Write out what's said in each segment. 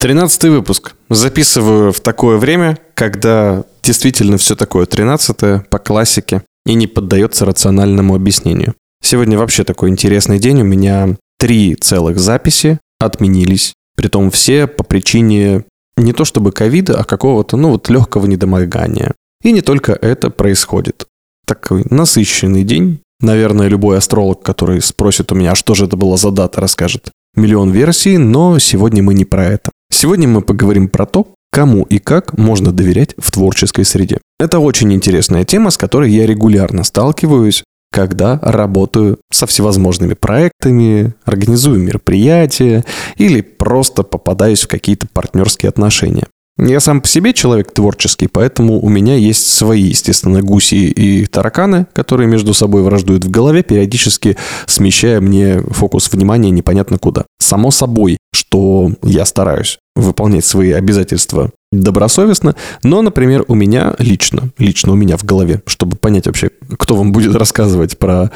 Тринадцатый выпуск. Записываю в такое время, когда действительно все такое тринадцатое по классике и не поддается рациональному объяснению. Сегодня вообще такой интересный день. У меня три целых записи отменились. Притом все по причине не то чтобы ковида, а какого-то, ну вот, легкого недомогания. И не только это происходит. Такой насыщенный день. Наверное, любой астролог, который спросит у меня, а что же это было за дата, расскажет миллион версий, но сегодня мы не про это. Сегодня мы поговорим про то, кому и как можно доверять в творческой среде. Это очень интересная тема, с которой я регулярно сталкиваюсь, когда работаю со всевозможными проектами, организую мероприятия или просто попадаюсь в какие-то партнерские отношения. Я сам по себе человек творческий, поэтому у меня есть свои, естественно, гуси и тараканы, которые между собой враждуют в голове, периодически смещая мне фокус внимания непонятно куда. Само собой, что я стараюсь выполнять свои обязательства добросовестно, но, например, у меня лично, лично у меня в голове, чтобы понять вообще, кто вам будет рассказывать про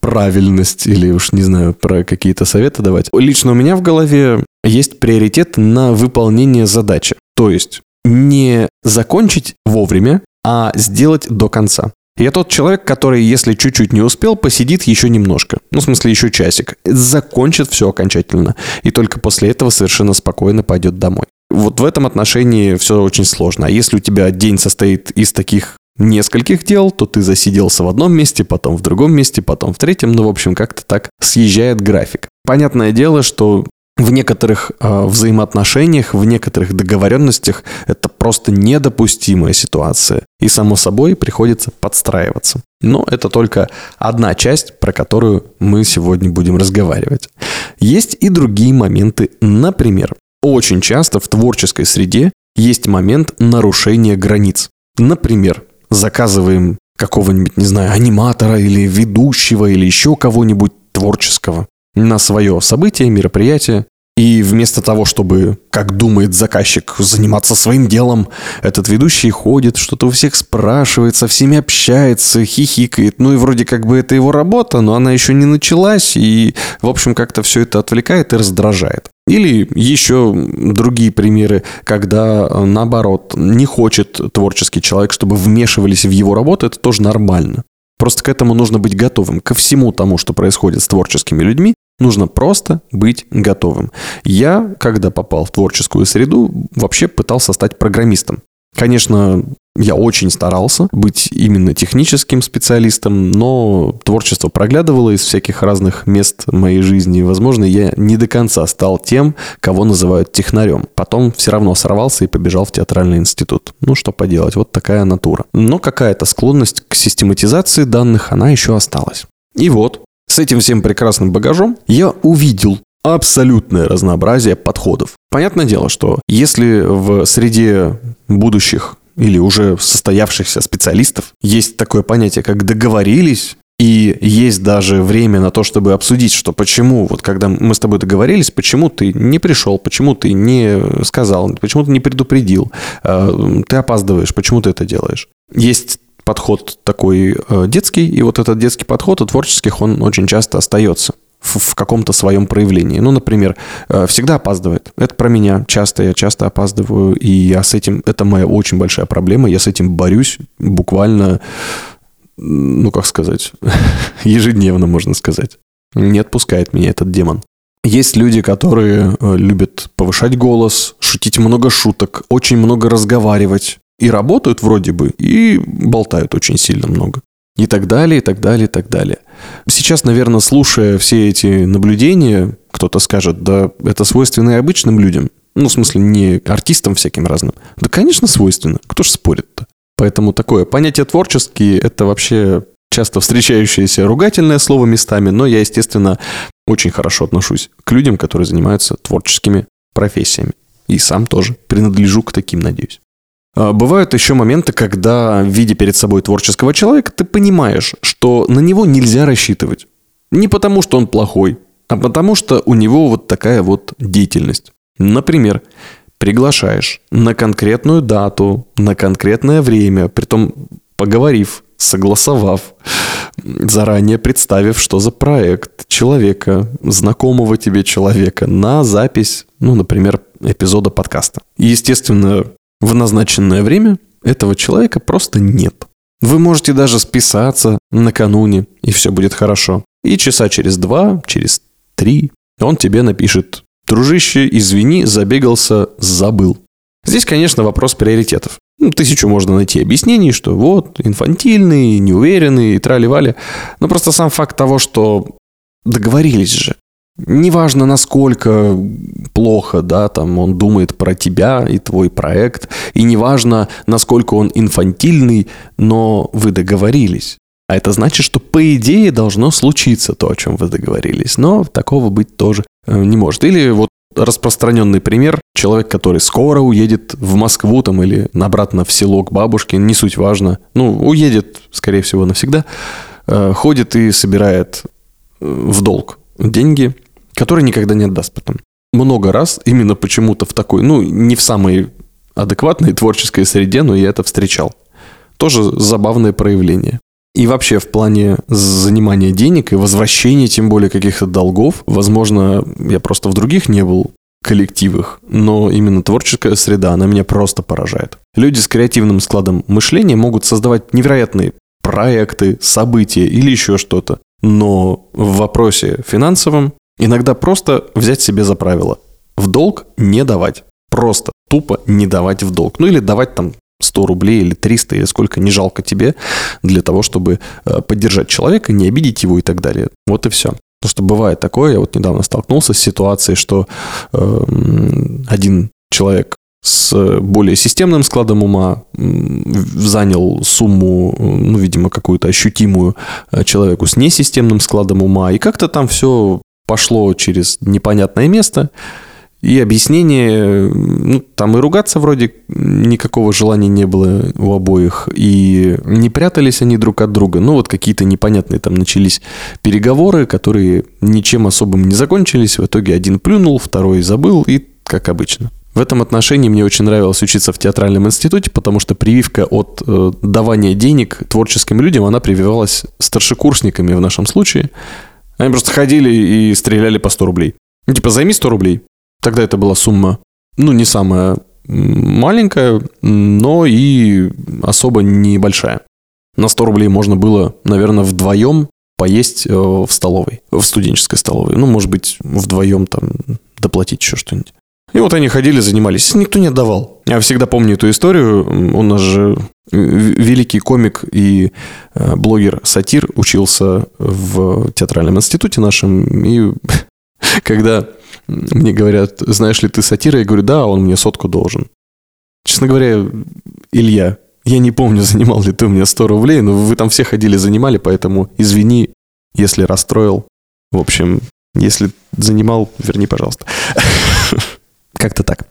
правильность или уж не знаю, про какие-то советы давать. Лично у меня в голове есть приоритет на выполнение задачи. То есть не закончить вовремя, а сделать до конца. Я тот человек, который, если чуть-чуть не успел, посидит еще немножко. Ну, в смысле, еще часик. Закончит все окончательно. И только после этого совершенно спокойно пойдет домой. Вот в этом отношении все очень сложно. А если у тебя день состоит из таких нескольких дел, то ты засиделся в одном месте, потом в другом месте, потом в третьем. Ну, в общем, как-то так съезжает график. Понятное дело, что в некоторых э, взаимоотношениях, в некоторых договоренностях это просто недопустимая ситуация. И, само собой, приходится подстраиваться. Но это только одна часть, про которую мы сегодня будем разговаривать. Есть и другие моменты. Например, очень часто в творческой среде есть момент нарушения границ. Например, заказываем какого-нибудь, не знаю, аниматора или ведущего или еще кого-нибудь творческого на свое событие, мероприятие. И вместо того, чтобы, как думает заказчик, заниматься своим делом, этот ведущий ходит, что-то у всех спрашивает, со всеми общается, хихикает. Ну и вроде как бы это его работа, но она еще не началась, и, в общем, как-то все это отвлекает и раздражает. Или еще другие примеры, когда, наоборот, не хочет творческий человек, чтобы вмешивались в его работу, это тоже нормально. Просто к этому нужно быть готовым, ко всему тому, что происходит с творческими людьми, нужно просто быть готовым. Я, когда попал в творческую среду, вообще пытался стать программистом. Конечно, я очень старался быть именно техническим специалистом, но творчество проглядывало из всяких разных мест моей жизни. Возможно, я не до конца стал тем, кого называют технарем. Потом все равно сорвался и побежал в театральный институт. Ну, что поделать, вот такая натура. Но какая-то склонность к систематизации данных, она еще осталась. И вот, с этим всем прекрасным багажом я увидел абсолютное разнообразие подходов. Понятное дело, что если в среде будущих или уже состоявшихся специалистов есть такое понятие, как договорились, и есть даже время на то, чтобы обсудить, что почему, вот когда мы с тобой договорились, почему ты не пришел, почему ты не сказал, почему ты не предупредил, э, ты опаздываешь, почему ты это делаешь. Есть подход такой э, детский, и вот этот детский подход у творческих, он очень часто остается в, каком-то своем проявлении. Ну, например, э, всегда опаздывает. Это про меня. Часто я часто опаздываю, и я с этим... Это моя очень большая проблема. Я с этим борюсь буквально, ну, как сказать, ежедневно, можно сказать. Не отпускает меня этот демон. Есть люди, которые э, любят повышать голос, шутить много шуток, очень много разговаривать. И работают вроде бы, и болтают очень сильно много. И так далее, и так далее, и так далее. Сейчас, наверное, слушая все эти наблюдения, кто-то скажет, да это свойственно и обычным людям. Ну, в смысле, не артистам всяким разным. Да, конечно, свойственно. Кто ж спорит-то? Поэтому такое понятие творческий – это вообще часто встречающееся ругательное слово местами, но я, естественно, очень хорошо отношусь к людям, которые занимаются творческими профессиями. И сам тоже принадлежу к таким, надеюсь. А, бывают еще моменты, когда, видя перед собой творческого человека, ты понимаешь, что на него нельзя рассчитывать. Не потому, что он плохой, а потому, что у него вот такая вот деятельность. Например, приглашаешь на конкретную дату, на конкретное время, притом поговорив, согласовав, заранее представив, что за проект человека, знакомого тебе человека, на запись, ну, например, эпизода подкаста. И, естественно, в назначенное время этого человека просто нет. Вы можете даже списаться накануне, и все будет хорошо. И часа через два, через три он тебе напишет «Дружище, извини, забегался, забыл». Здесь, конечно, вопрос приоритетов. Ну, тысячу можно найти объяснений, что вот, инфантильный, неуверенный и трали-вали. Но просто сам факт того, что договорились же. Неважно, насколько плохо, да, там он думает про тебя и твой проект, и неважно, насколько он инфантильный, но вы договорились. А это значит, что по идее должно случиться то, о чем вы договорились. Но такого быть тоже э, не может. Или вот распространенный пример. Человек, который скоро уедет в Москву там или обратно в село к бабушке, не суть важно. Ну, уедет, скорее всего, навсегда. Э, ходит и собирает э, в долг деньги, которые никогда не отдаст потом. Много раз именно почему-то в такой, ну, не в самой адекватной творческой среде, но я это встречал. Тоже забавное проявление. И вообще в плане занимания денег и возвращения, тем более, каких-то долгов, возможно, я просто в других не был коллективах, но именно творческая среда, она меня просто поражает. Люди с креативным складом мышления могут создавать невероятные проекты, события или еще что-то. Но в вопросе финансовом иногда просто взять себе за правило. В долг не давать. Просто тупо не давать в долг. Ну или давать там 100 рублей или 300, или сколько не жалко тебе для того, чтобы э, поддержать человека, не обидеть его и так далее. Вот и все. Потому что бывает такое, я вот недавно столкнулся с ситуацией, что э, один человек с более системным складом ума занял сумму, ну, видимо, какую-то ощутимую э, человеку с несистемным складом ума, и как-то там все пошло через непонятное место, и объяснение, ну, там и ругаться вроде никакого желания не было у обоих, и не прятались они друг от друга. Ну, вот какие-то непонятные там начались переговоры, которые ничем особым не закончились. В итоге один плюнул, второй забыл, и как обычно. В этом отношении мне очень нравилось учиться в театральном институте, потому что прививка от э, давания денег творческим людям, она прививалась старшекурсниками в нашем случае. Они просто ходили и стреляли по 100 рублей. Ну, типа, займи 100 рублей, Тогда это была сумма, ну, не самая маленькая, но и особо небольшая. На 100 рублей можно было, наверное, вдвоем поесть э, в столовой, в студенческой столовой. Ну, может быть, вдвоем там доплатить еще что-нибудь. И вот они ходили, занимались. Никто не отдавал. Я всегда помню эту историю. У нас же великий комик и э, блогер-сатир учился в театральном институте нашем. И когда мне говорят, знаешь ли ты сатира? Я говорю, да, он мне сотку должен. Честно говоря, Илья, я не помню, занимал ли ты у меня 100 рублей, но вы там все ходили, занимали, поэтому извини, если расстроил. В общем, если занимал, верни, пожалуйста. Как-то так.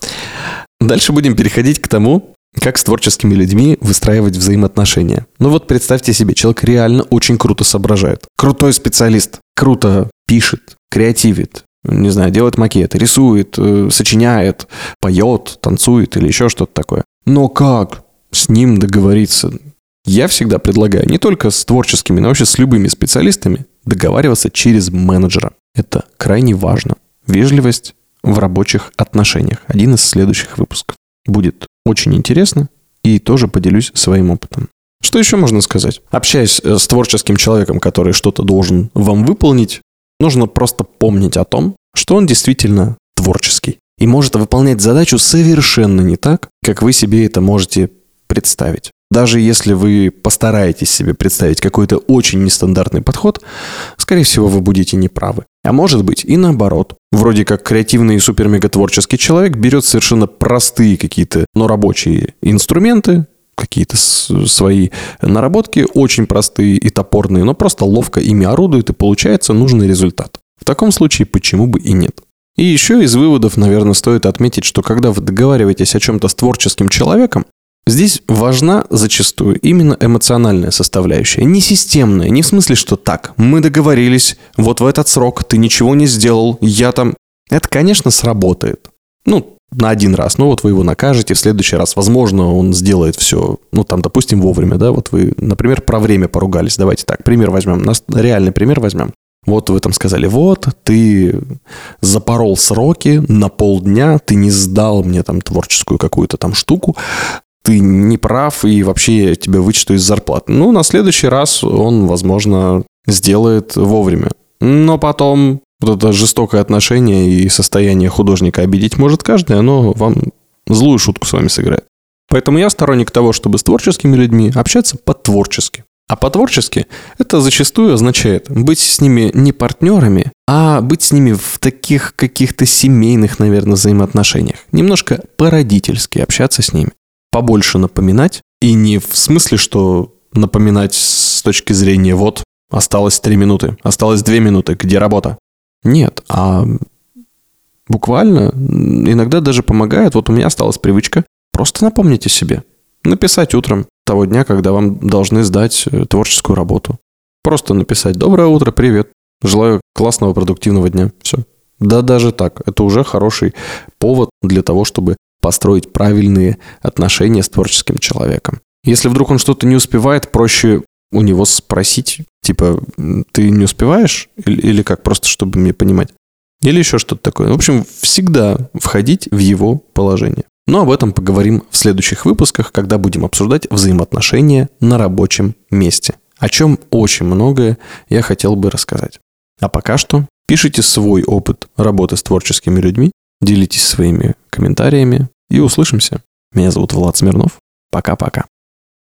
Дальше будем переходить к тому, как с творческими людьми выстраивать взаимоотношения. Ну вот представьте себе, человек реально очень круто соображает. Крутой специалист. Круто пишет, креативит, не знаю, делает макеты, рисует, э, сочиняет, поет, танцует или еще что-то такое. Но как с ним договориться? Я всегда предлагаю не только с творческими, но вообще с любыми специалистами договариваться через менеджера. Это крайне важно. Вежливость в рабочих отношениях. Один из следующих выпусков. Будет очень интересно и тоже поделюсь своим опытом. Что еще можно сказать? Общаясь э, с творческим человеком, который что-то должен вам выполнить, Нужно просто помнить о том, что он действительно творческий и может выполнять задачу совершенно не так, как вы себе это можете представить. Даже если вы постараетесь себе представить какой-то очень нестандартный подход, скорее всего, вы будете неправы. А может быть и наоборот. Вроде как креативный и супер-мега-творческий человек берет совершенно простые какие-то, но рабочие инструменты, какие-то свои наработки, очень простые и топорные, но просто ловко ими орудует и получается нужный результат. В таком случае почему бы и нет? И еще из выводов, наверное, стоит отметить, что когда вы договариваетесь о чем-то с творческим человеком, здесь важна зачастую именно эмоциональная составляющая, не системная, не в смысле, что так, мы договорились, вот в этот срок ты ничего не сделал, я там... Это, конечно, сработает. Ну, на один раз, ну вот вы его накажете, в следующий раз, возможно, он сделает все, ну там, допустим, вовремя, да, вот вы, например, про время поругались, давайте так, пример возьмем, нас реальный пример возьмем. Вот вы там сказали, вот, ты запорол сроки на полдня, ты не сдал мне там творческую какую-то там штуку, ты не прав, и вообще тебя вычту из зарплаты. Ну, на следующий раз он, возможно, сделает вовремя. Но потом вот это жестокое отношение и состояние художника обидеть может каждый, оно вам злую шутку с вами сыграет. Поэтому я сторонник того, чтобы с творческими людьми общаться по-творчески. А по-творчески это зачастую означает быть с ними не партнерами, а быть с ними в таких каких-то семейных, наверное, взаимоотношениях. Немножко породительски общаться с ними. Побольше напоминать. И не в смысле, что напоминать с точки зрения вот осталось три минуты, осталось две минуты, где работа. Нет, а буквально иногда даже помогает. Вот у меня осталась привычка. Просто напомните себе. Написать утром того дня, когда вам должны сдать э, творческую работу. Просто написать «Доброе утро, привет, желаю классного продуктивного дня». Все. Да даже так, это уже хороший повод для того, чтобы построить правильные отношения с творческим человеком. Если вдруг он что-то не успевает, проще у него спросить, типа, ты не успеваешь? Или, или как, просто чтобы мне понимать? Или еще что-то такое. В общем, всегда входить в его положение. Но об этом поговорим в следующих выпусках, когда будем обсуждать взаимоотношения на рабочем месте. О чем очень многое я хотел бы рассказать. А пока что пишите свой опыт работы с творческими людьми, делитесь своими комментариями и услышимся. Меня зовут Влад Смирнов. Пока-пока.